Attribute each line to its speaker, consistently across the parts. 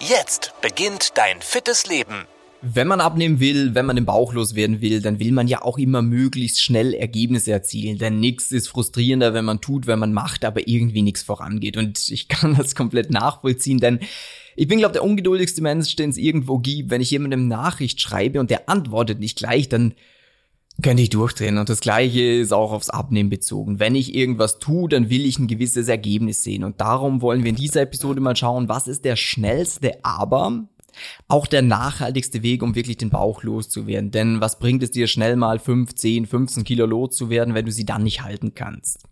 Speaker 1: Jetzt beginnt dein fittes Leben.
Speaker 2: Wenn man abnehmen will, wenn man den Bauch loswerden will, dann will man ja auch immer möglichst schnell Ergebnisse erzielen. Denn nichts ist frustrierender, wenn man tut, wenn man macht, aber irgendwie nichts vorangeht. Und ich kann das komplett nachvollziehen, denn ich bin, glaube der ungeduldigste Mensch, den es irgendwo gibt. Wenn ich jemandem Nachricht schreibe und der antwortet nicht gleich, dann könnte ich durchdrehen. Und das gleiche ist auch aufs Abnehmen bezogen. Wenn ich irgendwas tue, dann will ich ein gewisses Ergebnis sehen. Und darum wollen wir in dieser Episode mal schauen, was ist der schnellste, aber auch der nachhaltigste Weg, um wirklich den Bauch loszuwerden. Denn was bringt es dir schnell mal 5, 10, 15 Kilo loszuwerden, wenn du sie dann nicht halten kannst?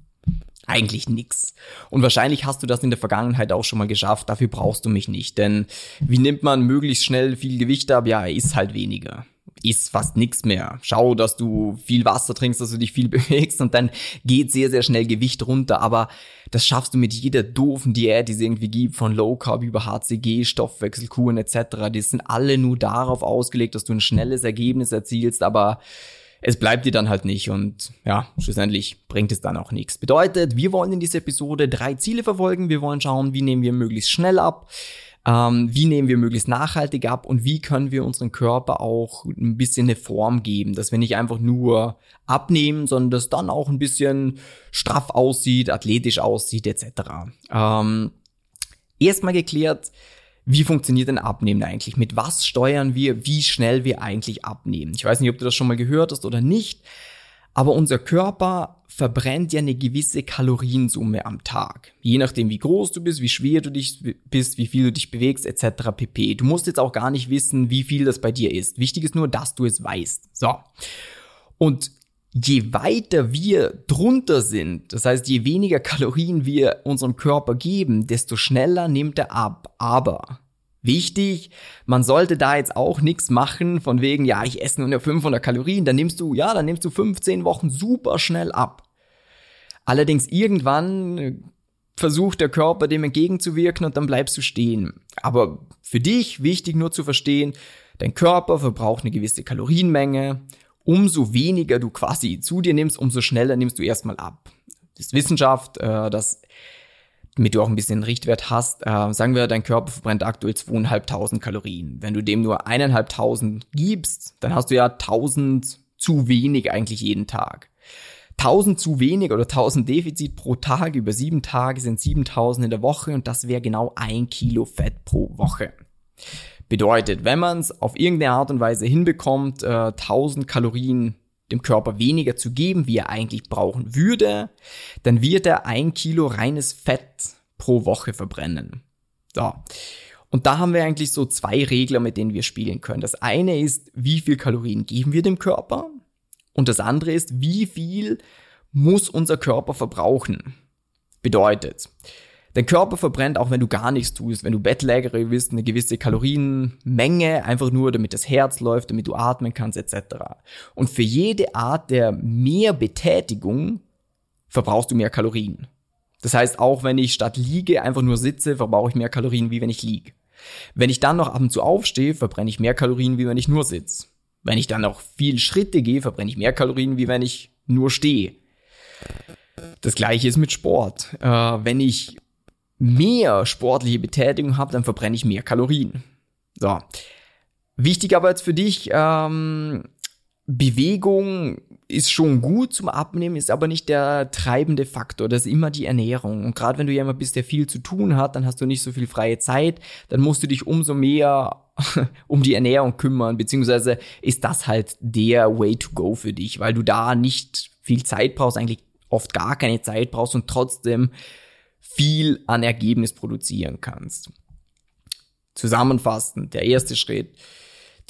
Speaker 2: Eigentlich nix. Und wahrscheinlich hast du das in der Vergangenheit auch schon mal geschafft. Dafür brauchst du mich nicht. Denn wie nimmt man möglichst schnell viel Gewicht ab? Ja, ist halt weniger isst fast nichts mehr. Schau, dass du viel Wasser trinkst, dass du dich viel bewegst und dann geht sehr, sehr schnell Gewicht runter. Aber das schaffst du mit jeder doofen Diät, die es irgendwie gibt, von Low Carb über HCG, Stoffwechselkuren etc. Die sind alle nur darauf ausgelegt, dass du ein schnelles Ergebnis erzielst, aber es bleibt dir dann halt nicht und ja, schlussendlich bringt es dann auch nichts. Bedeutet, wir wollen in dieser Episode drei Ziele verfolgen. Wir wollen schauen, wie nehmen wir möglichst schnell ab ähm, wie nehmen wir möglichst nachhaltig ab und wie können wir unseren Körper auch ein bisschen eine Form geben, dass wir nicht einfach nur abnehmen, sondern dass dann auch ein bisschen straff aussieht, athletisch aussieht etc. Ähm, Erstmal geklärt, wie funktioniert denn Abnehmen eigentlich? Mit was steuern wir, wie schnell wir eigentlich abnehmen? Ich weiß nicht, ob du das schon mal gehört hast oder nicht. Aber unser Körper verbrennt ja eine gewisse Kaloriensumme am Tag. Je nachdem, wie groß du bist, wie schwer du dich bist, wie viel du dich bewegst, etc. pp. Du musst jetzt auch gar nicht wissen, wie viel das bei dir ist. Wichtig ist nur, dass du es weißt. So. Und je weiter wir drunter sind, das heißt, je weniger Kalorien wir unserem Körper geben, desto schneller nimmt er ab. Aber Wichtig, man sollte da jetzt auch nichts machen von wegen, ja, ich esse nur 500 Kalorien, dann nimmst du, ja, dann nimmst du 15 Wochen super schnell ab. Allerdings irgendwann äh, versucht der Körper dem entgegenzuwirken und dann bleibst du stehen. Aber für dich wichtig nur zu verstehen, dein Körper verbraucht eine gewisse Kalorienmenge. Umso weniger du quasi zu dir nimmst, umso schneller nimmst du erstmal ab. Das ist Wissenschaft, äh, das damit du auch ein bisschen Richtwert hast, äh, sagen wir, dein Körper verbrennt aktuell zweieinhalbtausend Kalorien. Wenn du dem nur eineinhalbtausend gibst, dann hast du ja tausend zu wenig eigentlich jeden Tag. Tausend zu wenig oder tausend Defizit pro Tag über sieben Tage sind siebentausend in der Woche und das wäre genau ein Kilo Fett pro Woche. Bedeutet, wenn man es auf irgendeine Art und Weise hinbekommt, äh, 1000 Kalorien dem Körper weniger zu geben, wie er eigentlich brauchen würde, dann wird er ein Kilo reines Fett pro Woche verbrennen. So. Und da haben wir eigentlich so zwei Regler, mit denen wir spielen können. Das eine ist, wie viel Kalorien geben wir dem Körper? Und das andere ist, wie viel muss unser Körper verbrauchen? Bedeutet, Dein Körper verbrennt, auch wenn du gar nichts tust, wenn du Bettlägerin bist, eine gewisse Kalorienmenge, einfach nur damit das Herz läuft, damit du atmen kannst, etc. Und für jede Art der Mehrbetätigung verbrauchst du mehr Kalorien. Das heißt, auch wenn ich statt liege einfach nur sitze, verbrauche ich mehr Kalorien, wie wenn ich liege. Wenn ich dann noch ab und zu aufstehe, verbrenne ich mehr Kalorien, wie wenn ich nur sitze. Wenn ich dann noch viel Schritte gehe, verbrenne ich mehr Kalorien, wie wenn ich nur stehe. Das gleiche ist mit Sport. Äh, wenn ich mehr sportliche Betätigung habe, dann verbrenne ich mehr Kalorien. So. Wichtig aber jetzt für dich, ähm, Bewegung ist schon gut zum Abnehmen, ist aber nicht der treibende Faktor. Das ist immer die Ernährung. Und gerade wenn du jemand bist, der viel zu tun hat, dann hast du nicht so viel freie Zeit, dann musst du dich umso mehr um die Ernährung kümmern, beziehungsweise ist das halt der Way to go für dich, weil du da nicht viel Zeit brauchst, eigentlich oft gar keine Zeit brauchst und trotzdem viel an Ergebnis produzieren kannst. Zusammenfassend, der erste Schritt.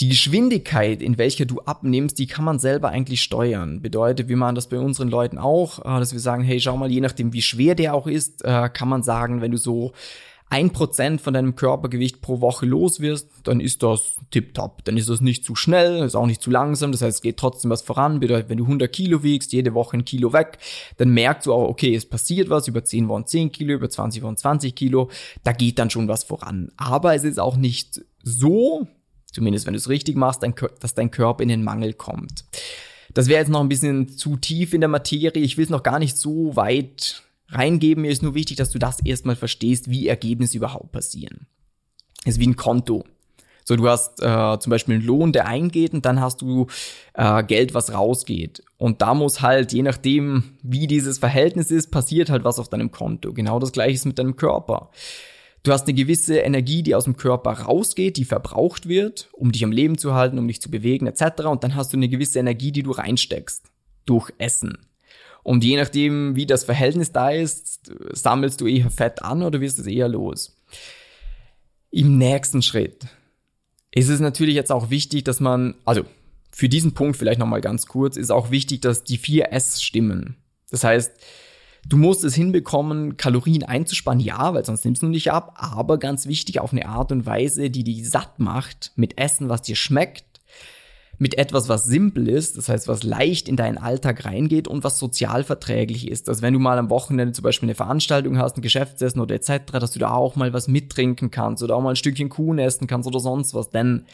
Speaker 2: Die Geschwindigkeit, in welcher du abnimmst, die kann man selber eigentlich steuern. Bedeutet, wir machen das bei unseren Leuten auch, äh, dass wir sagen, hey, schau mal, je nachdem, wie schwer der auch ist, äh, kann man sagen, wenn du so ein Prozent von deinem Körpergewicht pro Woche los wirst, dann ist das tipptopp. Dann ist das nicht zu schnell, ist auch nicht zu langsam. Das heißt, es geht trotzdem was voran. Bedeutet, wenn du 100 Kilo wiegst, jede Woche ein Kilo weg, dann merkst du auch, okay, es passiert was. Über 10 Wochen 10 Kilo, über 20 Wochen 20 Kilo. Da geht dann schon was voran. Aber es ist auch nicht so, zumindest wenn du es richtig machst, dass dein Körper in den Mangel kommt. Das wäre jetzt noch ein bisschen zu tief in der Materie. Ich will es noch gar nicht so weit reingeben. Mir ist nur wichtig, dass du das erstmal verstehst, wie Ergebnisse überhaupt passieren. Es ist wie ein Konto. So, du hast äh, zum Beispiel einen Lohn, der eingeht und dann hast du äh, Geld, was rausgeht. Und da muss halt, je nachdem, wie dieses Verhältnis ist, passiert halt was auf deinem Konto. Genau das gleiche ist mit deinem Körper. Du hast eine gewisse Energie, die aus dem Körper rausgeht, die verbraucht wird, um dich am Leben zu halten, um dich zu bewegen etc. Und dann hast du eine gewisse Energie, die du reinsteckst durch Essen. Und je nachdem, wie das Verhältnis da ist, sammelst du eher Fett an oder wirst es eher los. Im nächsten Schritt ist es natürlich jetzt auch wichtig, dass man, also für diesen Punkt vielleicht nochmal ganz kurz, ist auch wichtig, dass die vier S stimmen. Das heißt, du musst es hinbekommen, Kalorien einzusparen, ja, weil sonst nimmst du nicht ab, aber ganz wichtig auf eine Art und Weise, die dich satt macht, mit Essen, was dir schmeckt, mit etwas, was simpel ist, das heißt, was leicht in deinen Alltag reingeht und was sozial verträglich ist. Also wenn du mal am Wochenende zum Beispiel eine Veranstaltung hast, ein Geschäftsessen oder etc., dass du da auch mal was mittrinken kannst oder auch mal ein Stückchen Kuchen essen kannst oder sonst was, denn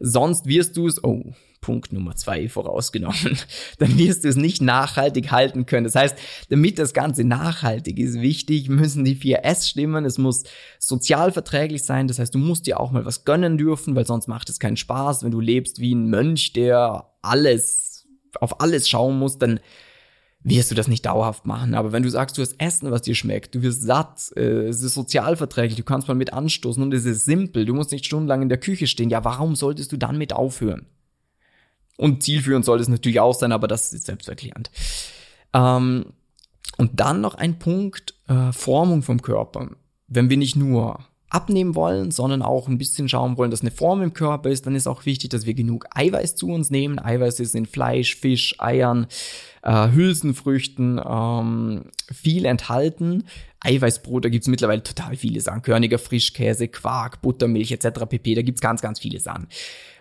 Speaker 2: sonst wirst du es, oh, Punkt Nummer zwei vorausgenommen, dann wirst du es nicht nachhaltig halten können. Das heißt, damit das Ganze nachhaltig ist, wichtig, müssen die vier S stimmen. Es muss sozial verträglich sein. Das heißt, du musst dir auch mal was gönnen dürfen, weil sonst macht es keinen Spaß. Wenn du lebst wie ein Mönch, der alles, auf alles schauen muss, dann wirst du das nicht dauerhaft machen. Aber wenn du sagst, du hast Essen, was dir schmeckt, du wirst satt, äh, es ist sozialverträglich, du kannst mal mit anstoßen und es ist simpel, du musst nicht stundenlang in der Küche stehen, ja, warum solltest du dann mit aufhören? Und zielführend sollte es natürlich auch sein, aber das ist selbsterklärend. Ähm, und dann noch ein Punkt, äh, Formung vom Körper. Wenn wir nicht nur abnehmen wollen, sondern auch ein bisschen schauen wollen, dass eine Form im Körper ist, dann ist auch wichtig, dass wir genug Eiweiß zu uns nehmen. Eiweiß ist in Fleisch, Fisch, Eiern, äh, Hülsenfrüchten ähm, viel enthalten. Eiweißbrot, da gibt's mittlerweile total viele Sachen. Körniger Frischkäse, Quark, Buttermilch etc. pp. Da gibt's ganz, ganz viele Sachen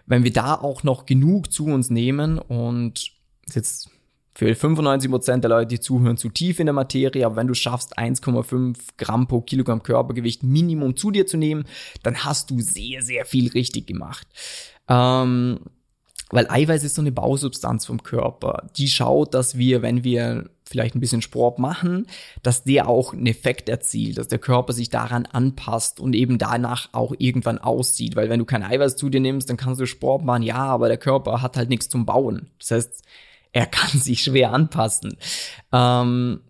Speaker 2: wenn wir da auch noch genug zu uns nehmen und jetzt für 95 Prozent der Leute, die zuhören, zu tief in der Materie, aber wenn du schaffst, 1,5 Gramm pro Kilogramm Körpergewicht Minimum zu dir zu nehmen, dann hast du sehr, sehr viel richtig gemacht. Ähm, weil Eiweiß ist so eine Bausubstanz vom Körper. Die schaut, dass wir, wenn wir vielleicht ein bisschen Sport machen, dass der auch einen Effekt erzielt, dass der Körper sich daran anpasst und eben danach auch irgendwann aussieht. Weil wenn du kein Eiweiß zu dir nimmst, dann kannst du Sport machen, ja, aber der Körper hat halt nichts zum Bauen. Das heißt, er kann sich schwer anpassen. Ähm,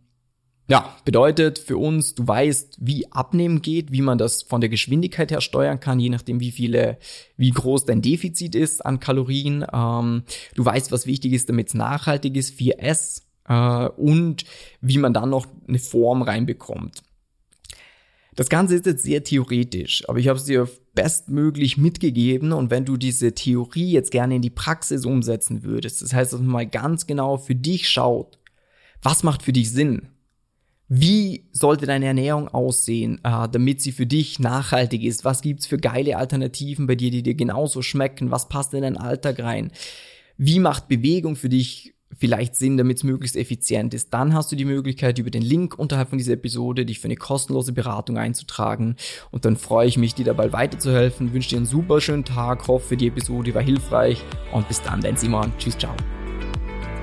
Speaker 2: ja, bedeutet für uns, du weißt, wie Abnehmen geht, wie man das von der Geschwindigkeit her steuern kann, je nachdem, wie viele, wie groß dein Defizit ist an Kalorien. Ähm, du weißt, was wichtig ist, damit es nachhaltig ist, 4S äh, und wie man dann noch eine Form reinbekommt. Das Ganze ist jetzt sehr theoretisch, aber ich habe es dir bestmöglich mitgegeben und wenn du diese Theorie jetzt gerne in die Praxis umsetzen würdest, das heißt, dass man mal ganz genau für dich schaut, was macht für dich Sinn? Wie sollte deine Ernährung aussehen, äh, damit sie für dich nachhaltig ist? Was gibt's für geile Alternativen bei dir, die dir genauso schmecken? Was passt in deinen Alltag rein? Wie macht Bewegung für dich vielleicht Sinn, damit es möglichst effizient ist, dann hast du die Möglichkeit, über den Link unterhalb von dieser Episode dich für eine kostenlose Beratung einzutragen. Und dann freue ich mich, dir dabei weiterzuhelfen. Wünsche dir einen super schönen Tag, hoffe, die Episode war hilfreich und bis dann, dein Simon. Tschüss, ciao.